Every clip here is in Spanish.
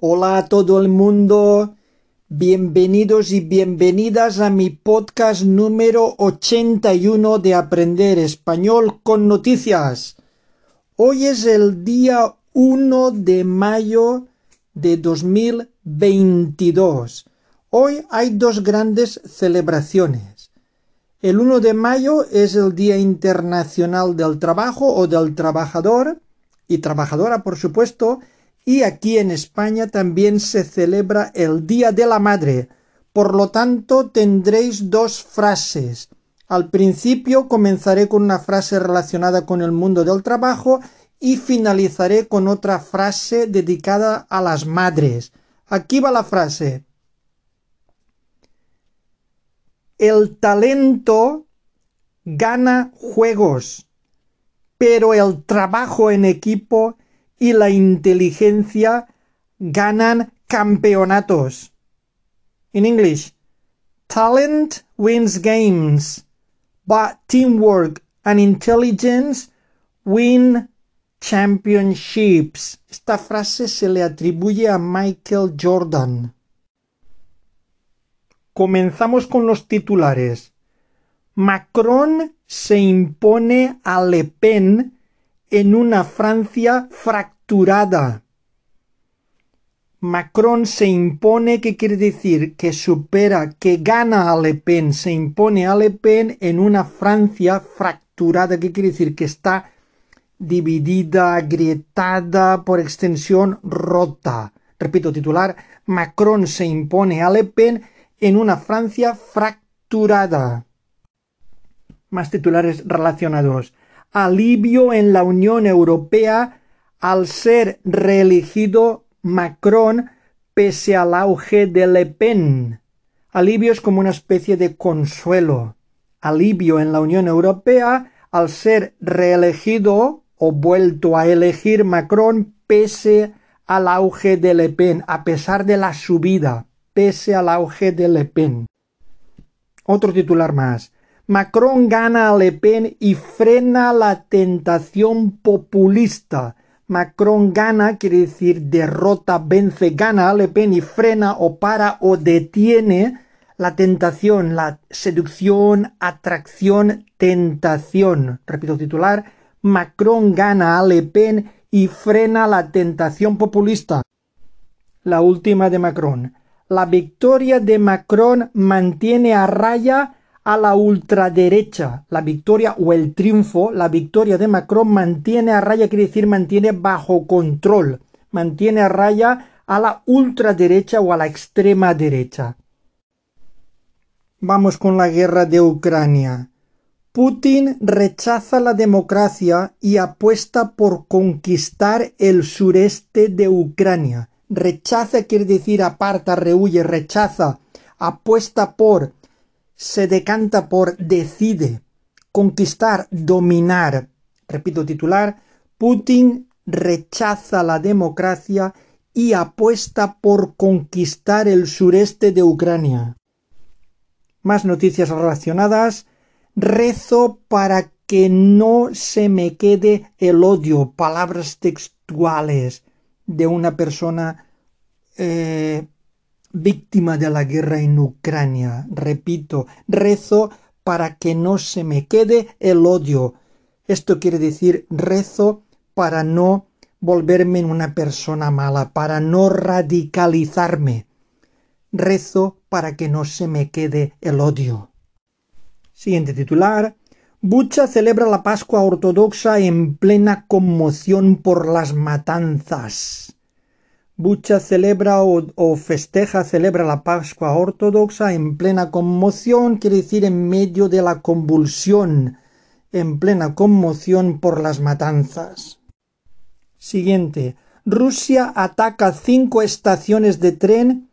Hola a todo el mundo. Bienvenidos y bienvenidas a mi podcast número 81 de Aprender Español con Noticias. Hoy es el día 1 de mayo de 2022. Hoy hay dos grandes celebraciones. El 1 de mayo es el Día Internacional del Trabajo o del Trabajador y Trabajadora, por supuesto, y aquí en España también se celebra el Día de la Madre. Por lo tanto, tendréis dos frases. Al principio comenzaré con una frase relacionada con el mundo del trabajo y finalizaré con otra frase dedicada a las madres. Aquí va la frase. El talento gana juegos, pero el trabajo en equipo y la inteligencia ganan campeonatos. In English, talent wins games, but teamwork and intelligence win championships. Esta frase se le atribuye a Michael Jordan. Comenzamos con los titulares. Macron se impone a Le Pen en una Francia fracturada. Macron se impone, ¿qué quiere decir? Que supera, que gana a Le Pen, se impone a Le Pen en una Francia fracturada, ¿qué quiere decir? Que está dividida, agrietada, por extensión, rota. Repito, titular, Macron se impone a Le Pen en una Francia fracturada. Más titulares relacionados. Alivio en la Unión Europea al ser reelegido Macron pese al auge de Le Pen. Alivio es como una especie de consuelo. Alivio en la Unión Europea al ser reelegido o vuelto a elegir Macron pese al auge de Le Pen, a pesar de la subida pese al auge de Le Pen. Otro titular más. Macron gana a Le Pen y frena la tentación populista. Macron gana quiere decir derrota, vence, gana a Le Pen y frena o para o detiene la tentación, la seducción, atracción, tentación. Repito titular. Macron gana a Le Pen y frena la tentación populista. La última de Macron la victoria de Macron mantiene a raya a la ultraderecha. La victoria o el triunfo, la victoria de Macron mantiene a raya, quiere decir mantiene bajo control, mantiene a raya a la ultraderecha o a la extrema derecha. Vamos con la guerra de Ucrania. Putin rechaza la democracia y apuesta por conquistar el sureste de Ucrania rechaza quiere decir aparta, rehuye, rechaza, apuesta por, se decanta por, decide, conquistar, dominar. Repito titular, Putin rechaza la democracia y apuesta por conquistar el sureste de Ucrania. Más noticias relacionadas. Rezo para que no se me quede el odio. Palabras textuales de una persona eh, víctima de la guerra en Ucrania. Repito, rezo para que no se me quede el odio. Esto quiere decir rezo para no volverme en una persona mala, para no radicalizarme. Rezo para que no se me quede el odio. Siguiente titular. Bucha celebra la Pascua ortodoxa en plena conmoción por las matanzas. Bucha celebra o, festeja, celebra la Pascua ortodoxa en plena conmoción, quiere decir en medio de la convulsión, en plena conmoción por las matanzas. Siguiente. Rusia ataca cinco estaciones de tren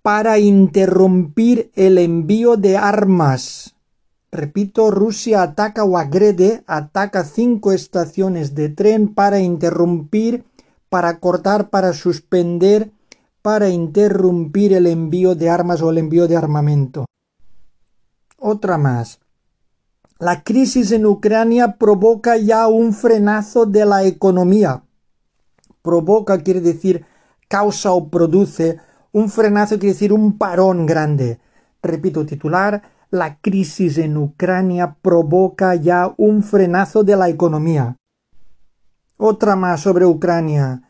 para interrumpir el envío de armas. Repito, Rusia ataca o agrede, ataca cinco estaciones de tren para interrumpir, para cortar, para suspender, para interrumpir el envío de armas o el envío de armamento. Otra más. La crisis en Ucrania provoca ya un frenazo de la economía. Provoca quiere decir causa o produce un frenazo quiere decir un parón grande. Repito titular, la crisis en Ucrania provoca ya un frenazo de la economía. Otra más sobre Ucrania.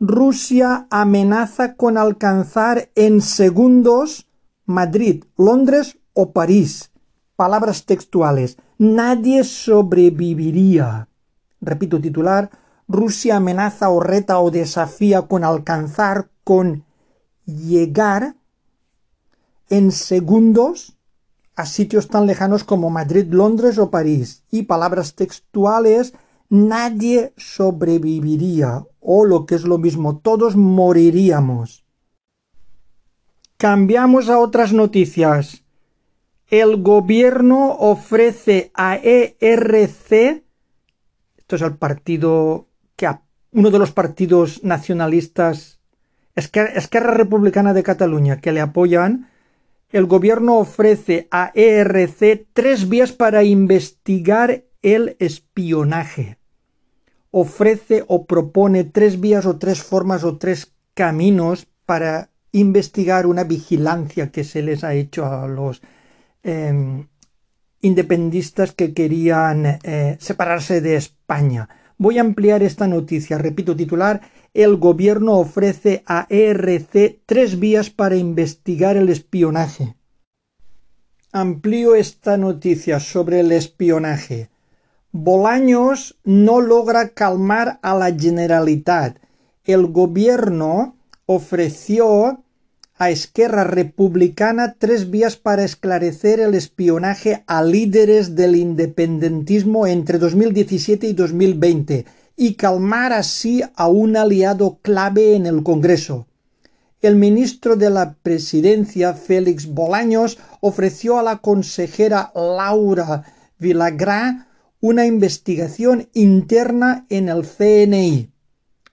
Rusia amenaza con alcanzar en segundos Madrid, Londres o París. Palabras textuales. Nadie sobreviviría. Repito titular. Rusia amenaza o reta o desafía con alcanzar, con llegar en segundos a sitios tan lejanos como Madrid, Londres o París. Y palabras textuales, nadie sobreviviría o lo que es lo mismo, todos moriríamos. Cambiamos a otras noticias. El gobierno ofrece a ERC, esto es el partido que uno de los partidos nacionalistas, Esquerra Republicana de Cataluña, que le apoyan, el gobierno ofrece a ERC tres vías para investigar el espionaje. Ofrece o propone tres vías o tres formas o tres caminos para investigar una vigilancia que se les ha hecho a los em, independistas que querían eh, separarse de España. Voy a ampliar esta noticia. Repito titular. El gobierno ofrece a ERC tres vías para investigar el espionaje. Amplío esta noticia sobre el espionaje. Bolaños no logra calmar a la Generalitat. El gobierno ofreció a Esquerra Republicana tres vías para esclarecer el espionaje a líderes del independentismo entre 2017 y 2020 y calmar así a un aliado clave en el Congreso. El ministro de la Presidencia, Félix Bolaños, ofreció a la consejera Laura Vilagrá una investigación interna en el CNI,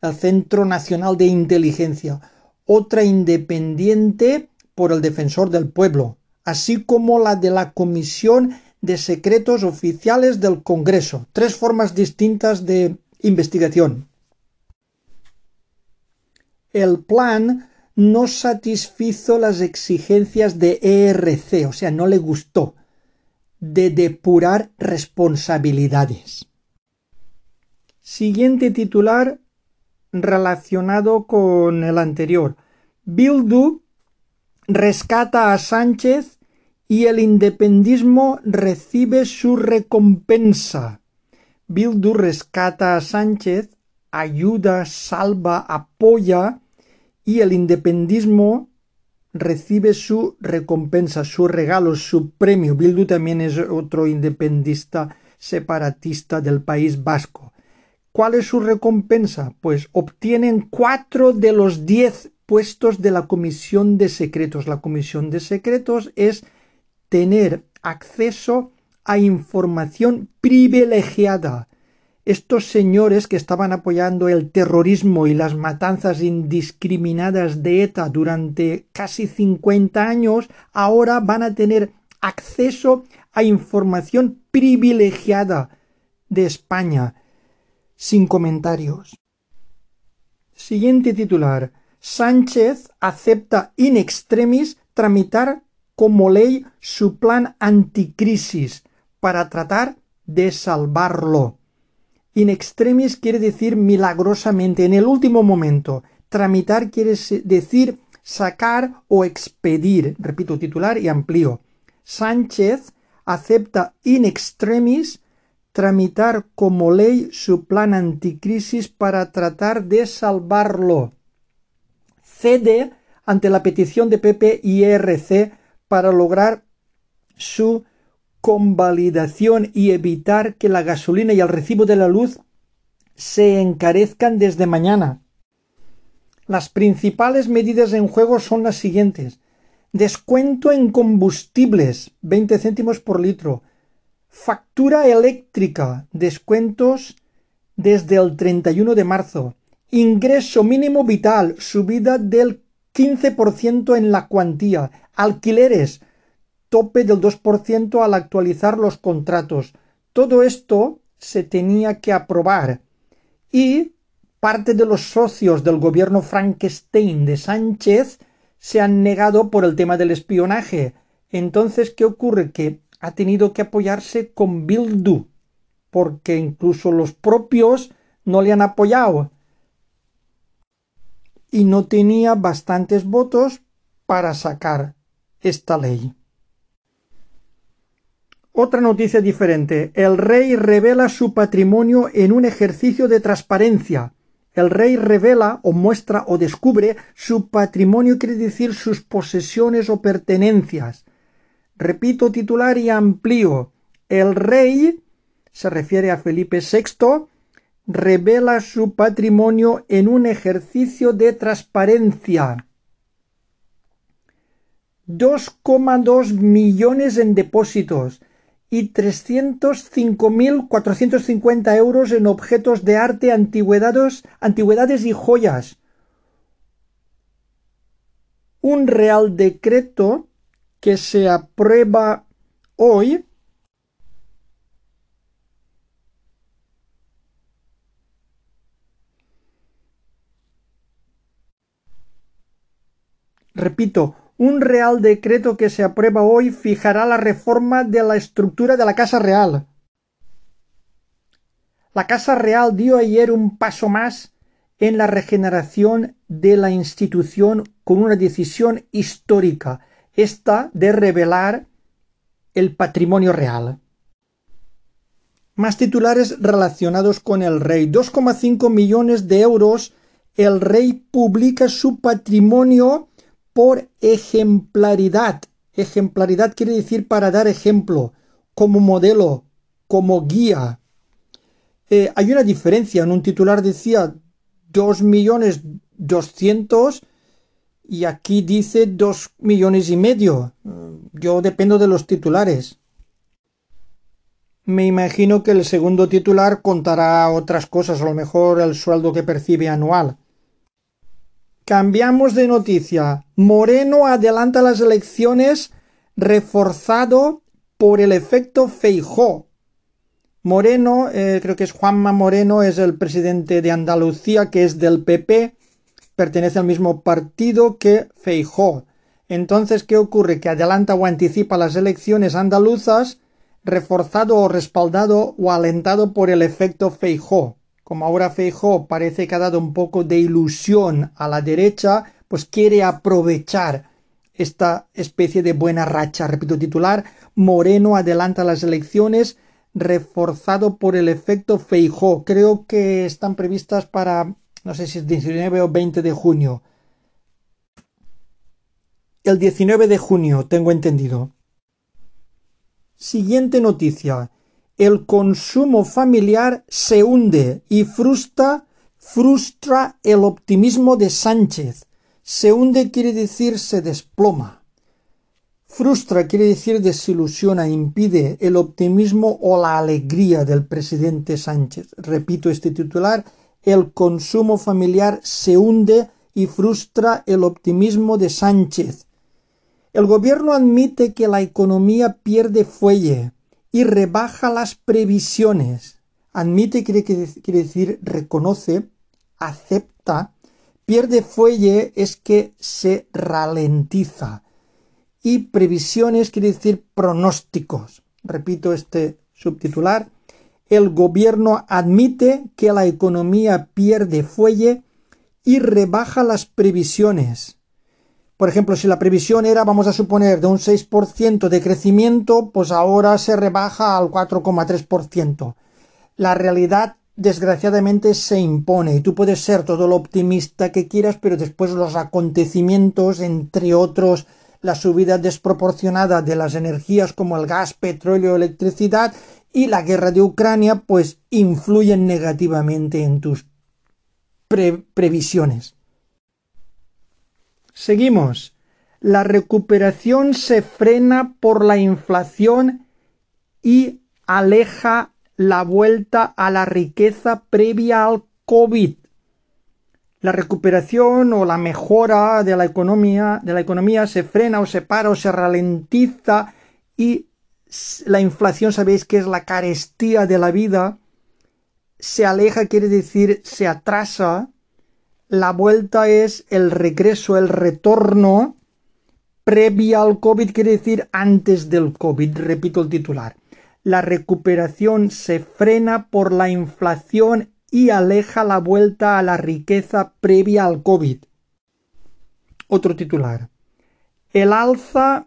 el Centro Nacional de Inteligencia, otra independiente por el defensor del pueblo, así como la de la Comisión de Secretos Oficiales del Congreso. Tres formas distintas de investigación. El plan no satisfizo las exigencias de ERC, o sea, no le gustó, de depurar responsabilidades. Siguiente titular relacionado con el anterior. Bildu rescata a Sánchez y el independismo recibe su recompensa. Bildu rescata a Sánchez, ayuda, salva, apoya y el independismo recibe su recompensa, su regalo, su premio. Bildu también es otro independista separatista del País Vasco. ¿Cuál es su recompensa? Pues obtienen cuatro de los diez puestos de la Comisión de Secretos. La Comisión de Secretos es tener acceso a información privilegiada. Estos señores que estaban apoyando el terrorismo y las matanzas indiscriminadas de ETA durante casi 50 años, ahora van a tener acceso a información privilegiada de España sin comentarios. Siguiente titular. Sánchez acepta in extremis tramitar como ley su plan anticrisis para tratar de salvarlo. In extremis quiere decir milagrosamente, en el último momento. Tramitar quiere decir sacar o expedir. Repito titular y amplío. Sánchez acepta in extremis tramitar como ley su plan anticrisis para tratar de salvarlo. Cede ante la petición de PP y ERC para lograr su convalidación y evitar que la gasolina y el recibo de la luz se encarezcan desde mañana. Las principales medidas en juego son las siguientes. Descuento en combustibles, 20 céntimos por litro, Factura eléctrica, descuentos desde el 31 de marzo. Ingreso mínimo vital, subida del 15% en la cuantía. Alquileres, tope del 2% al actualizar los contratos. Todo esto se tenía que aprobar. Y parte de los socios del gobierno Frankenstein de Sánchez se han negado por el tema del espionaje. Entonces, ¿qué ocurre? Que ha tenido que apoyarse con Bildu, porque incluso los propios no le han apoyado. Y no tenía bastantes votos para sacar esta ley. Otra noticia diferente. El rey revela su patrimonio en un ejercicio de transparencia. El rey revela o muestra o descubre su patrimonio, quiere decir sus posesiones o pertenencias. Repito titular y amplío. El rey, se refiere a Felipe VI, revela su patrimonio en un ejercicio de transparencia. 2,2 millones en depósitos y 305.450 euros en objetos de arte, antigüedades, antigüedades y joyas. Un real decreto que se aprueba hoy Repito, un real decreto que se aprueba hoy fijará la reforma de la estructura de la Casa Real. La Casa Real dio ayer un paso más en la regeneración de la institución con una decisión histórica, esta de revelar el patrimonio real. Más titulares relacionados con el rey. 2,5 millones de euros. El rey publica su patrimonio por ejemplaridad. Ejemplaridad quiere decir para dar ejemplo, como modelo, como guía. Eh, hay una diferencia. En un titular decía dos millones doscientos y aquí dice dos millones y medio. Yo dependo de los titulares. Me imagino que el segundo titular contará otras cosas, a lo mejor el sueldo que percibe anual. Cambiamos de noticia. Moreno adelanta las elecciones reforzado por el efecto Feijó. Moreno, eh, creo que es Juanma Moreno, es el presidente de Andalucía, que es del PP, pertenece al mismo partido que Feijó. Entonces, ¿qué ocurre? Que adelanta o anticipa las elecciones andaluzas, reforzado o respaldado o alentado por el efecto Feijó como ahora Feijó parece que ha dado un poco de ilusión a la derecha, pues quiere aprovechar esta especie de buena racha. Repito titular, Moreno adelanta las elecciones reforzado por el efecto Feijó. Creo que están previstas para, no sé si es 19 o 20 de junio. El 19 de junio, tengo entendido. Siguiente noticia el consumo familiar se hunde y frustra, frustra el optimismo de Sánchez. Se hunde quiere decir se desploma. Frustra quiere decir desilusiona, impide el optimismo o la alegría del presidente Sánchez. Repito este titular, el consumo familiar se hunde y frustra el optimismo de Sánchez. El gobierno admite que la economía pierde fuelle, y rebaja las previsiones. Admite quiere, decir reconoce, acepta, pierde fuelle es que se ralentiza. Y previsiones quiere decir pronósticos. Repito este subtitular. El gobierno admite que la economía pierde fuelle y rebaja las previsiones. Por ejemplo, si la previsión era, vamos a suponer, de un 6% de crecimiento, pues ahora se rebaja al 4,3%. La realidad, desgraciadamente, se impone y tú puedes ser todo lo optimista que quieras, pero después los acontecimientos, entre otros, la subida desproporcionada de las energías como el gas, petróleo, electricidad y la guerra de Ucrania, pues influyen negativamente en tus previsiones. Seguimos. La recuperación se frena por la inflación y aleja la vuelta a la riqueza previa al COVID. La recuperación o la mejora de la economía, de la economía se frena o se para o se ralentiza y la inflación sabéis que es la carestía de la vida se aleja quiere decir se atrasa, la vuelta es el regreso, el retorno, previa al COVID quiere decir antes del COVID, repito el titular. La recuperación se frena por la inflación y aleja la vuelta a la riqueza previa al COVID. Otro titular. El alza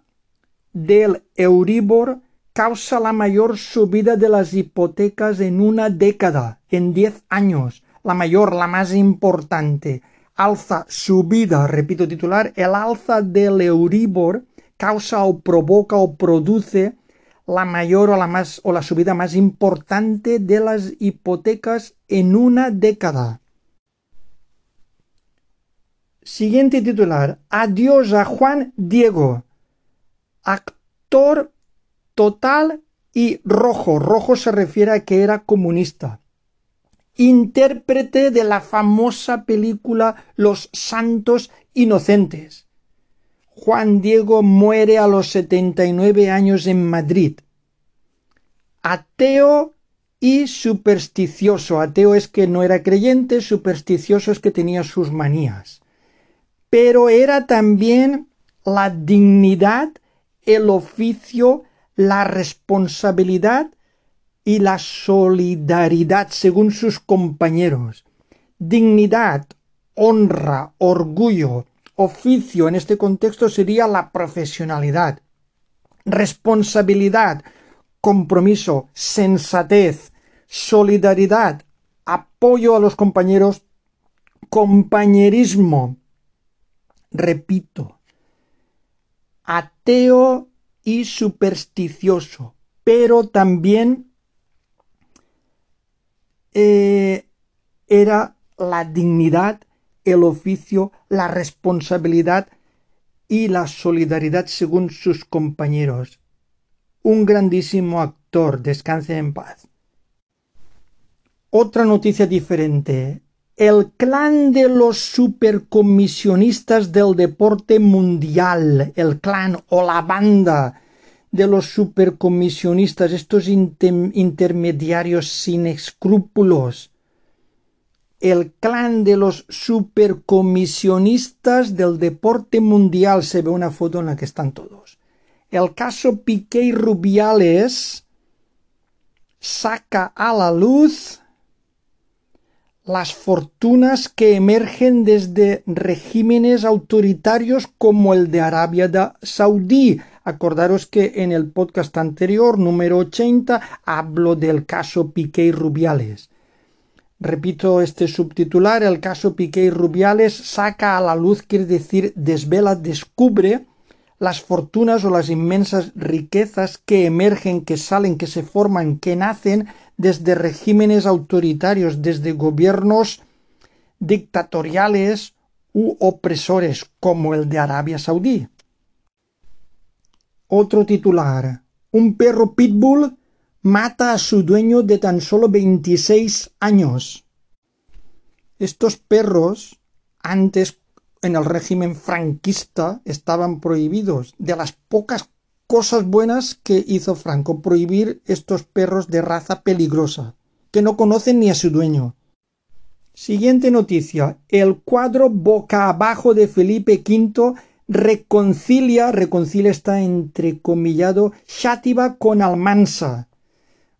del Euribor causa la mayor subida de las hipotecas en una década, en diez años, la mayor, la más importante. Alza, subida, repito titular, el alza del Euribor causa o provoca o produce la mayor o la más o la subida más importante de las hipotecas en una década. Siguiente titular. Adiós a Juan Diego, actor total y rojo. Rojo se refiere a que era comunista. Intérprete de la famosa película Los Santos Inocentes. Juan Diego muere a los 79 años en Madrid. Ateo y supersticioso. Ateo es que no era creyente, supersticioso es que tenía sus manías. Pero era también la dignidad, el oficio, la responsabilidad y la solidaridad según sus compañeros. Dignidad, honra, orgullo, oficio en este contexto sería la profesionalidad. Responsabilidad, compromiso, sensatez, solidaridad, apoyo a los compañeros, compañerismo. Repito, ateo y supersticioso, pero también eh, era la dignidad, el oficio, la responsabilidad y la solidaridad según sus compañeros. Un grandísimo actor, descanse en paz. Otra noticia diferente. El clan de los supercomisionistas del deporte mundial, el clan o la banda de los supercomisionistas, estos intermediarios sin escrúpulos, el clan de los supercomisionistas del deporte mundial, se ve una foto en la que están todos. El caso Piqué y Rubiales saca a la luz las fortunas que emergen desde regímenes autoritarios como el de Arabia Saudí. Acordaros que en el podcast anterior, número 80, hablo del caso Piqué y Rubiales. Repito este subtitular, el caso Piqué y Rubiales saca a la luz, quiere decir desvela, descubre las fortunas o las inmensas riquezas que emergen, que salen, que se forman, que nacen desde regímenes autoritarios, desde gobiernos dictatoriales u opresores como el de Arabia Saudí. Otro titular. Un perro pitbull mata a su dueño de tan solo 26 años. Estos perros, antes en el régimen franquista, estaban prohibidos. De las pocas cosas buenas que hizo Franco, prohibir estos perros de raza peligrosa, que no conocen ni a su dueño. Siguiente noticia. El cuadro boca abajo de Felipe V reconcilia, reconcilia está entrecomillado, Xátiva con Almansa.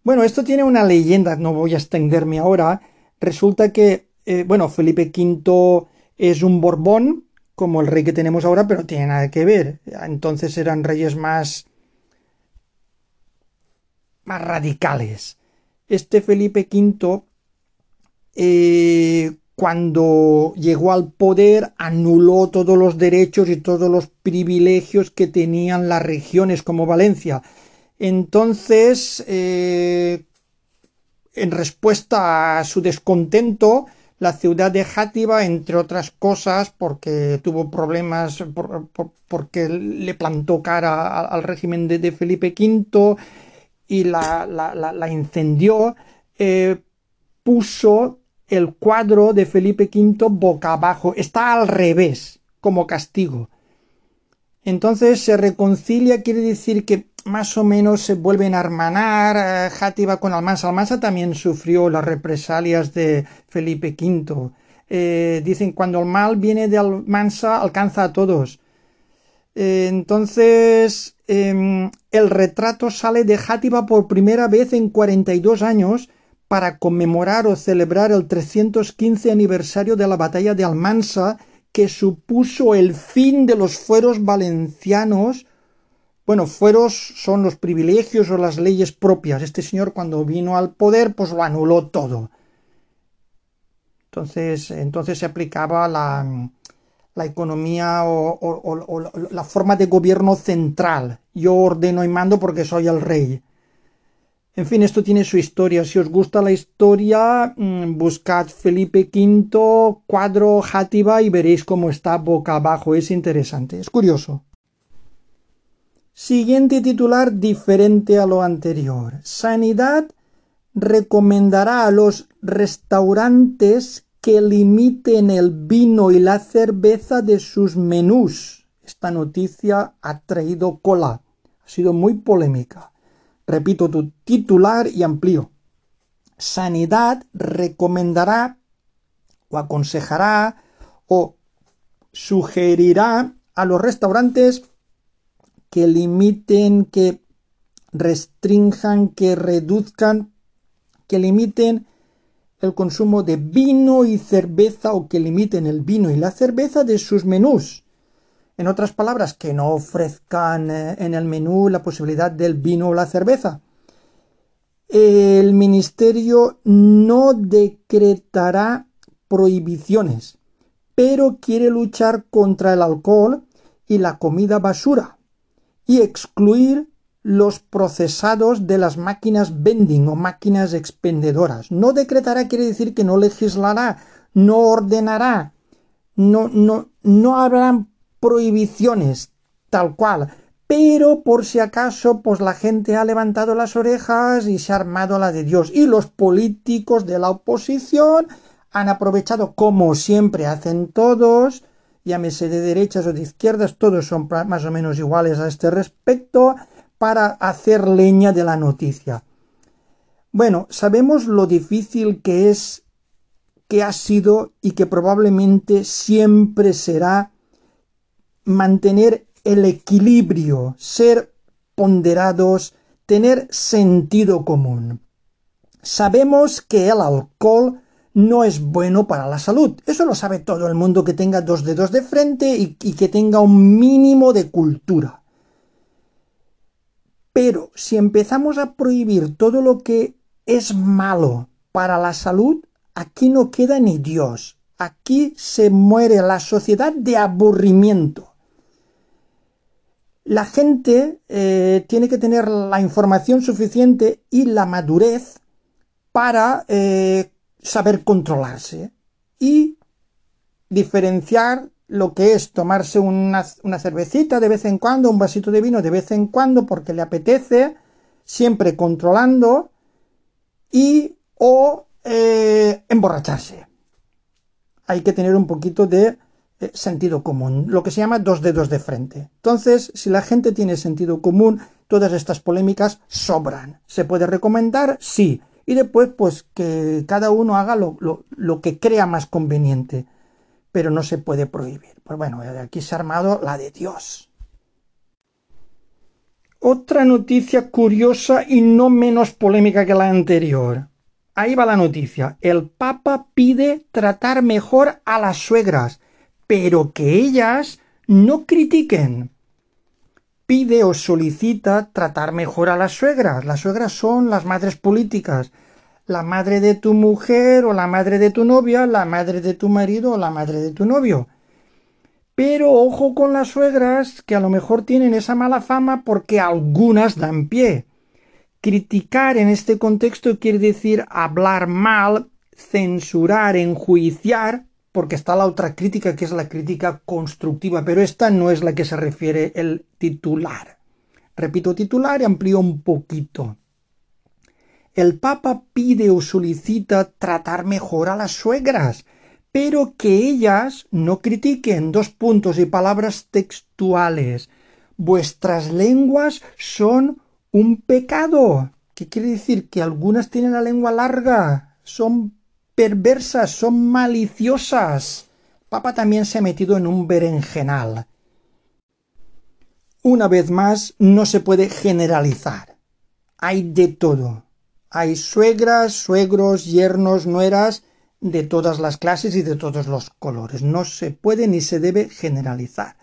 Bueno, esto tiene una leyenda, no voy a extenderme ahora. Resulta que, eh, bueno, Felipe V es un Borbón, como el rey que tenemos ahora, pero tiene nada que ver. Entonces eran reyes más más radicales. Este Felipe V, eh, cuando llegó al poder, anuló todos los derechos y todos los privilegios que tenían las regiones como Valencia. Entonces, eh, en respuesta a su descontento, la ciudad de Játiva, entre otras cosas, porque tuvo problemas, porque le plantó cara al régimen de, Felipe V y la, incendió, eh, puso el cuadro de Felipe V boca abajo, está al revés, como castigo. Entonces se reconcilia, quiere decir que más o menos se vuelven a hermanar eh, Játiva con Almansa. Almansa también sufrió las represalias de Felipe V. Eh, dicen cuando el mal viene de Almansa alcanza a todos. Eh, entonces em, el retrato sale de Játiva por primera vez en 42 años para conmemorar o celebrar el 315 aniversario de la batalla de Almansa que supuso el fin de los fueros valencianos bueno, fueros son los privilegios o las leyes propias. Este señor cuando vino al poder, pues lo anuló todo. Entonces, entonces se aplicaba la, la economía o, la forma de gobierno central. Yo ordeno y mando porque soy el rey. En fin, esto tiene su historia. Si os gusta la historia, mm, buscad Felipe V, cuadro Játiva y veréis cómo está boca abajo. Es interesante, es curioso. Siguiente titular diferente a lo anterior. Sanidad recomendará a los restaurantes que limiten el vino y la cerveza de sus menús. Esta noticia ha traído cola. Ha sido muy polémica. Repito tu titular y amplío. Sanidad recomendará o aconsejará o sugerirá a los restaurantes que limiten, que restrinjan, que reduzcan, que limiten el consumo de vino y cerveza o que limiten el vino y la cerveza de sus menús. En otras palabras, que no ofrezcan eh, en el menú la posibilidad del vino o la cerveza. El ministerio no decretará prohibiciones, pero quiere luchar contra el alcohol y la comida basura y excluir los procesados de las máquinas vending o máquinas expendedoras. No decretará quiere decir que no legislará, no ordenará, no, no, no habrán prohibiciones tal cual. Pero por si acaso, pues la gente ha levantado las orejas y se ha armado la de Dios. Y los políticos de la oposición han aprovechado, como siempre hacen todos, llámese de derechas o de izquierdas, todos son más o menos iguales a este respecto, para hacer leña de la noticia. Bueno, sabemos lo difícil que es, que ha sido y que probablemente siempre será mantener el equilibrio, ser ponderados, tener sentido común. Sabemos que el alcohol no es bueno para la salud. Eso lo sabe todo el mundo que tenga dos dedos de frente y, que tenga un mínimo de cultura. Pero si empezamos a prohibir todo lo que es malo para la salud, aquí no queda ni Dios. Aquí se muere la sociedad de aburrimiento. La gente eh, tiene que tener la información suficiente y la madurez para eh, saber controlarse y diferenciar lo que es tomarse una, cervecita de vez en cuando, un vasito de vino de vez en cuando porque le apetece, siempre controlando y o eh, emborracharse. Hay que tener un poquito de sentido común, lo que se llama dos dedos de frente. Entonces, si la gente tiene sentido común, todas estas polémicas sobran. ¿Se puede recomendar? Sí y después pues que cada uno haga lo, lo, que crea más conveniente, pero no se puede prohibir. Pues bueno, aquí se ha armado la de Dios. Otra noticia curiosa y no menos polémica que la anterior. Ahí va la noticia. El Papa pide tratar mejor a las suegras, pero que ellas no critiquen pide o solicita tratar mejor a las suegras. Las suegras son las madres políticas. La madre de tu mujer o la madre de tu novia, la madre de tu marido o la madre de tu novio. Pero ojo con las suegras que a lo mejor tienen esa mala fama porque algunas dan pie. Criticar en este contexto quiere decir hablar mal, censurar, enjuiciar, porque está la otra crítica que es la crítica constructiva, pero esta no es la que se refiere el titular. Repito titular y amplío un poquito. El Papa pide o solicita tratar mejor a las suegras, pero que ellas no critiquen dos puntos y palabras textuales, vuestras lenguas son un pecado. ¿Qué quiere decir? Que algunas tienen la lengua larga, son perversas, son maliciosas. Papa también se ha metido en un berenjenal. Una vez más, no se puede generalizar. Hay de todo. Hay suegras, suegros, yernos, nueras, de todas las clases y de todos los colores. No se puede ni se debe generalizar.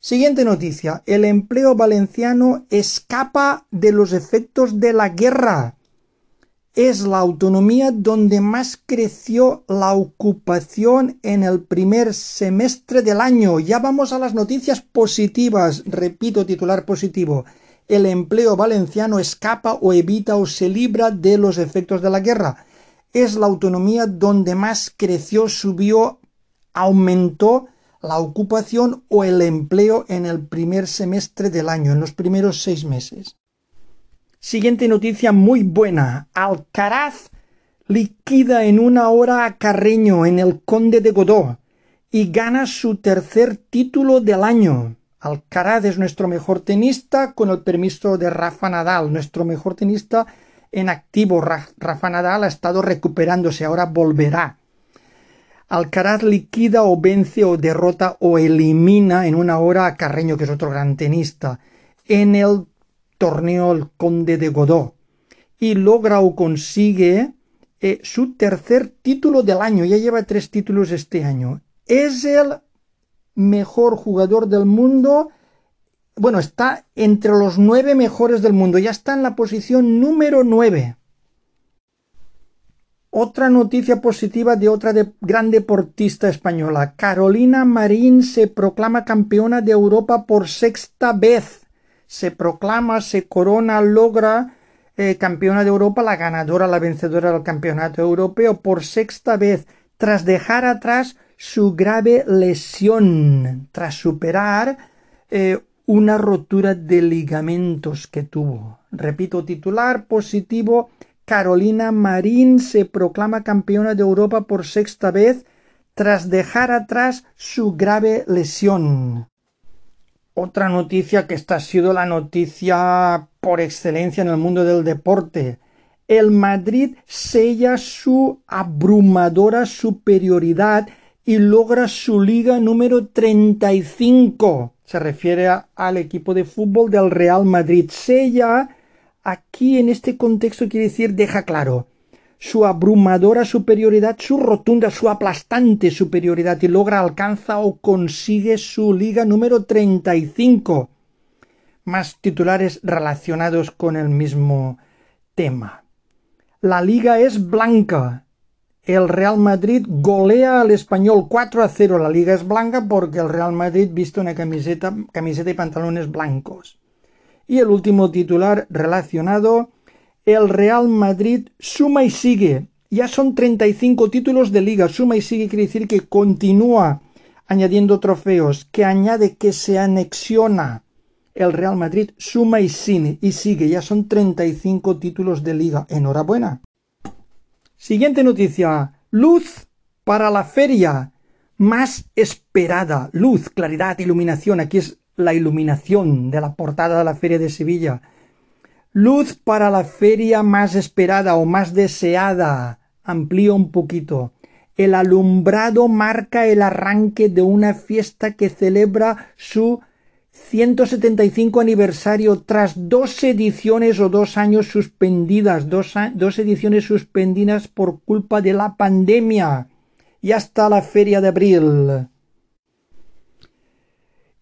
Siguiente noticia. El empleo valenciano escapa de los efectos de la guerra. Es la autonomía donde más creció la ocupación en el primer semestre del año. Ya vamos a las noticias positivas. Repito, titular positivo. El empleo valenciano escapa o evita o se libra de los efectos de la guerra. Es la autonomía donde más creció, subió, aumentó la ocupación o el empleo en el primer semestre del año, en los primeros seis meses. Siguiente noticia muy buena. Alcaraz liquida en una hora a Carreño en el Conde de Godó y gana su tercer título del año. Alcaraz es nuestro mejor tenista con el permiso de Rafa Nadal, nuestro mejor tenista en activo. Rafa Nadal ha estado recuperándose, ahora volverá. Alcaraz liquida o vence o derrota o elimina en una hora a Carreño, que es otro gran tenista, en el torneo El Conde de Godó. Y logra o consigue eh, su tercer título del año. Ya lleva tres títulos este año. Es el mejor jugador del mundo. Bueno, está entre los nueve mejores del mundo. Ya está en la posición número nueve. Otra noticia positiva de otra gran deportista española. Carolina Marín se proclama campeona de Europa por sexta vez. Se proclama, se corona, logra eh, campeona de Europa, la ganadora, la vencedora del campeonato europeo por sexta vez, tras dejar atrás su grave lesión, tras superar eh, una rotura de ligamentos que tuvo. Repito, titular positivo Carolina Marín se proclama campeona de Europa por sexta vez tras dejar atrás su grave lesión. Otra noticia que esta ha sido la noticia por excelencia en el mundo del deporte. El Madrid sella su abrumadora superioridad y logra su liga número 35. Se refiere al equipo de fútbol del Real Madrid. Sella aquí en este contexto quiere decir deja claro su abrumadora superioridad, su rotunda, su aplastante superioridad y logra, alcanza o consigue su liga número 35. Más titulares relacionados con el mismo tema. La liga es blanca. El Real Madrid golea al español 4 a 0. La liga es blanca porque el Real Madrid viste una camiseta, camiseta y pantalones blancos. Y el último titular relacionado, el Real Madrid suma y sigue. Ya son 35 títulos de liga. Suma y sigue quiere decir que continúa añadiendo trofeos, que añade que se anexiona. El Real Madrid suma y sigue, y sigue. Ya son 35 títulos de liga. Enhorabuena. Siguiente noticia. Luz para la feria más esperada. Luz, claridad, iluminación. Aquí es la iluminación de la portada de la Feria de Sevilla. Luz para la feria más esperada o más deseada. Amplío un poquito. El alumbrado marca el arranque de una fiesta que celebra su 175 aniversario tras dos ediciones o dos años suspendidas, dos, dos ediciones suspendidas por culpa de la pandemia. Y hasta la feria de abril.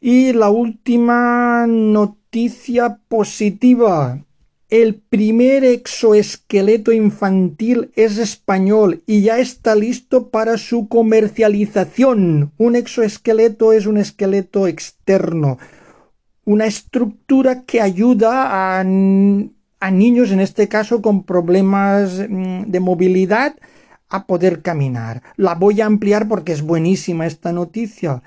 Y la última noticia positiva. El primer exoesqueleto infantil es español y ya está listo para su comercialización. Un exoesqueleto es un esqueleto externo, una estructura que ayuda a, niños, en este caso con problemas mm, de movilidad, a poder caminar. La voy a ampliar porque es buenísima esta noticia.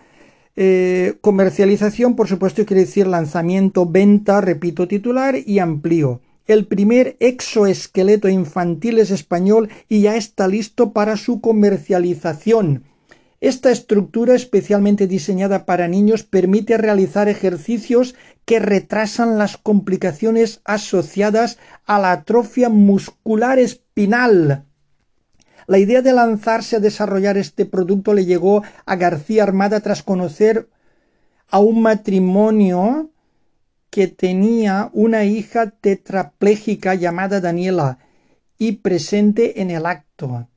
Eh, comercialización, por supuesto, quiere decir lanzamiento, venta, repito titular y amplío. El primer exoesqueleto infantil es español y ya está listo para su comercialización. Esta estructura especialmente diseñada para niños permite realizar ejercicios que retrasan las complicaciones asociadas a la atrofia muscular espinal. La idea de lanzarse a desarrollar este producto le llegó a García Armada tras conocer a un matrimonio que tenía una hija tetrapléjica llamada Daniela y presente en el acto.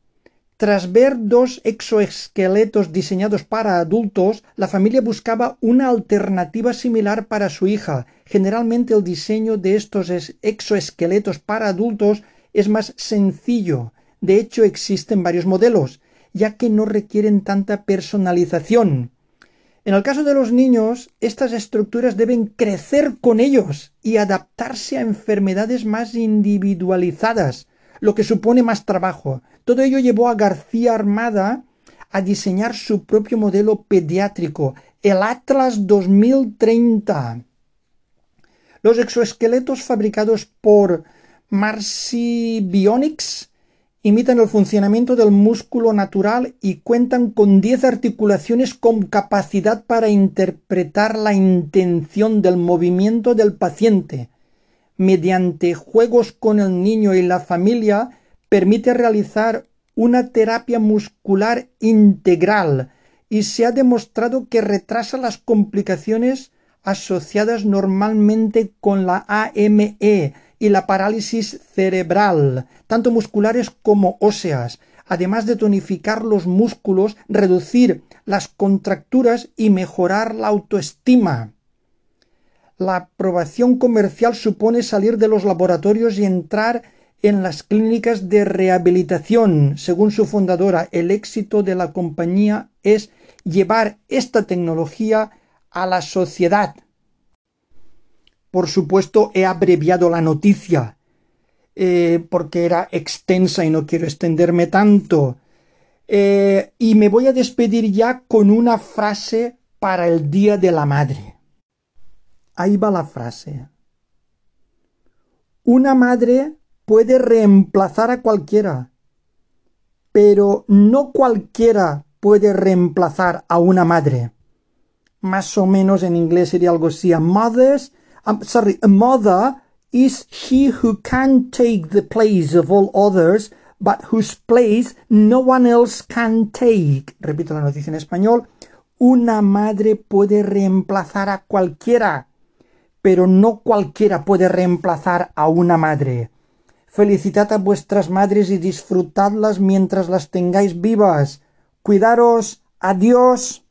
Tras ver dos exoesqueletos diseñados para adultos, la familia buscaba una alternativa similar para su hija. Generalmente el diseño de estos exoesqueletos para adultos es más sencillo. De hecho, existen varios modelos, ya que no requieren tanta personalización. En el caso de los niños, estas estructuras deben crecer con ellos y adaptarse a enfermedades más individualizadas, lo que supone más trabajo. Todo ello llevó a García Armada a diseñar su propio modelo pediátrico, el Atlas 2030. Los exoesqueletos fabricados por Marcy Bionics imitan el funcionamiento del músculo natural y cuentan con 10 articulaciones con capacidad para interpretar la intención del movimiento del paciente. Mediante juegos con el niño y la familia, permite realizar una terapia muscular integral y se ha demostrado que retrasa las complicaciones asociadas normalmente con la AME y la parálisis cerebral, tanto musculares como óseas, además de tonificar los músculos, reducir las contracturas y mejorar la autoestima. La aprobación comercial supone salir de los laboratorios y entrar en las clínicas de rehabilitación. Según su fundadora, el éxito de la compañía es llevar esta tecnología a la sociedad. Por supuesto, he abreviado la noticia eh, porque era extensa y no quiero extenderme tanto. Eh, y me voy a despedir ya con una frase para el Día de la Madre. Ahí va la frase. Una madre puede reemplazar a cualquiera, pero no cualquiera puede reemplazar a una madre. Más o menos en inglés sería algo así. A mother's, um, sorry, a mother is she who can take the place of all others, but whose place no one else can take. Repito la noticia en español. Una madre puede reemplazar a cualquiera, pero no cualquiera puede reemplazar a una madre. Felicitad a vuestras madres y disfrutadlas mientras las tengáis vivas. Cuidaros. Adiós.